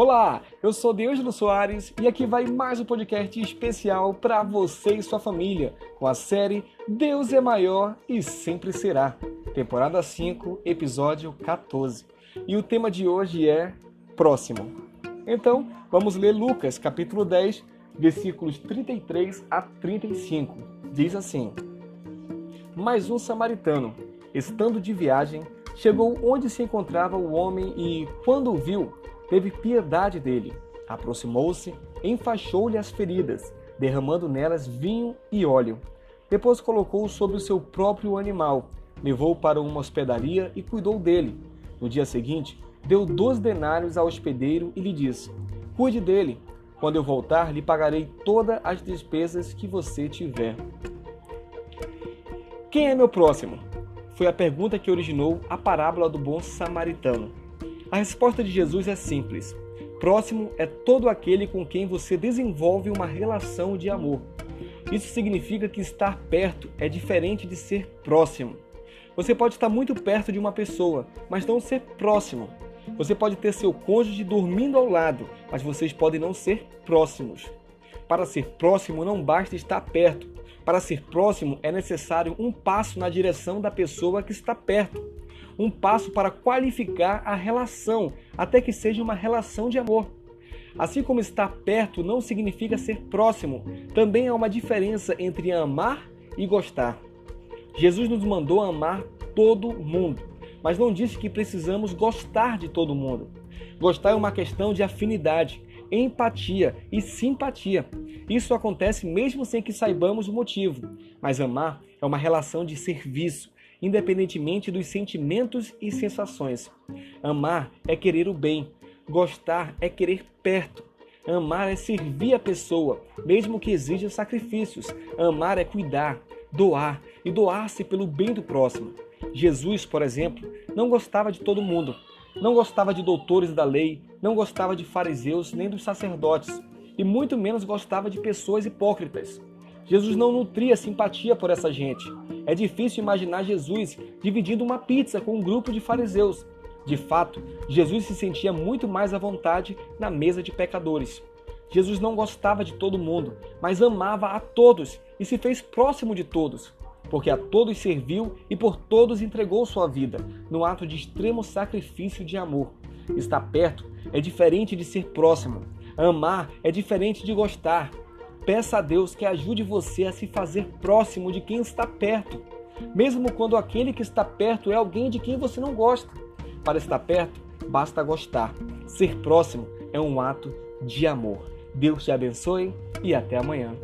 Olá, eu sou Deângelo Soares e aqui vai mais um podcast especial para você e sua família, com a série Deus é Maior e Sempre Será, temporada 5, episódio 14. E o tema de hoje é Próximo. Então, vamos ler Lucas, capítulo 10, versículos 33 a 35. Diz assim: Mais um samaritano, estando de viagem, chegou onde se encontrava o homem e, quando o viu, teve piedade dele. Aproximou-se, enfaixou-lhe as feridas, derramando nelas vinho e óleo. Depois colocou-o sobre o seu próprio animal, levou-o para uma hospedaria e cuidou dele. No dia seguinte, deu dois denários ao hospedeiro e lhe disse: Cuide dele. Quando eu voltar, lhe pagarei todas as despesas que você tiver. Quem é meu próximo? Foi a pergunta que originou a parábola do bom samaritano. A resposta de Jesus é simples. Próximo é todo aquele com quem você desenvolve uma relação de amor. Isso significa que estar perto é diferente de ser próximo. Você pode estar muito perto de uma pessoa, mas não ser próximo. Você pode ter seu cônjuge dormindo ao lado, mas vocês podem não ser próximos. Para ser próximo, não basta estar perto. Para ser próximo, é necessário um passo na direção da pessoa que está perto um passo para qualificar a relação, até que seja uma relação de amor. Assim como estar perto não significa ser próximo, também há uma diferença entre amar e gostar. Jesus nos mandou amar todo mundo, mas não disse que precisamos gostar de todo mundo. Gostar é uma questão de afinidade, empatia e simpatia. Isso acontece mesmo sem que saibamos o motivo, mas amar é uma relação de serviço, independentemente dos sentimentos e sensações. Amar é querer o bem, gostar é querer perto. Amar é servir a pessoa, mesmo que exija sacrifícios. Amar é cuidar, doar e doar-se pelo bem do próximo. Jesus, por exemplo, não gostava de todo mundo. Não gostava de doutores da lei, não gostava de fariseus nem dos sacerdotes, e muito menos gostava de pessoas hipócritas. Jesus não nutria simpatia por essa gente. É difícil imaginar Jesus dividindo uma pizza com um grupo de fariseus. De fato, Jesus se sentia muito mais à vontade na mesa de pecadores. Jesus não gostava de todo mundo, mas amava a todos e se fez próximo de todos, porque a todos serviu e por todos entregou sua vida, no ato de extremo sacrifício de amor. Estar perto é diferente de ser próximo. Amar é diferente de gostar. Peça a Deus que ajude você a se fazer próximo de quem está perto, mesmo quando aquele que está perto é alguém de quem você não gosta. Para estar perto, basta gostar. Ser próximo é um ato de amor. Deus te abençoe e até amanhã.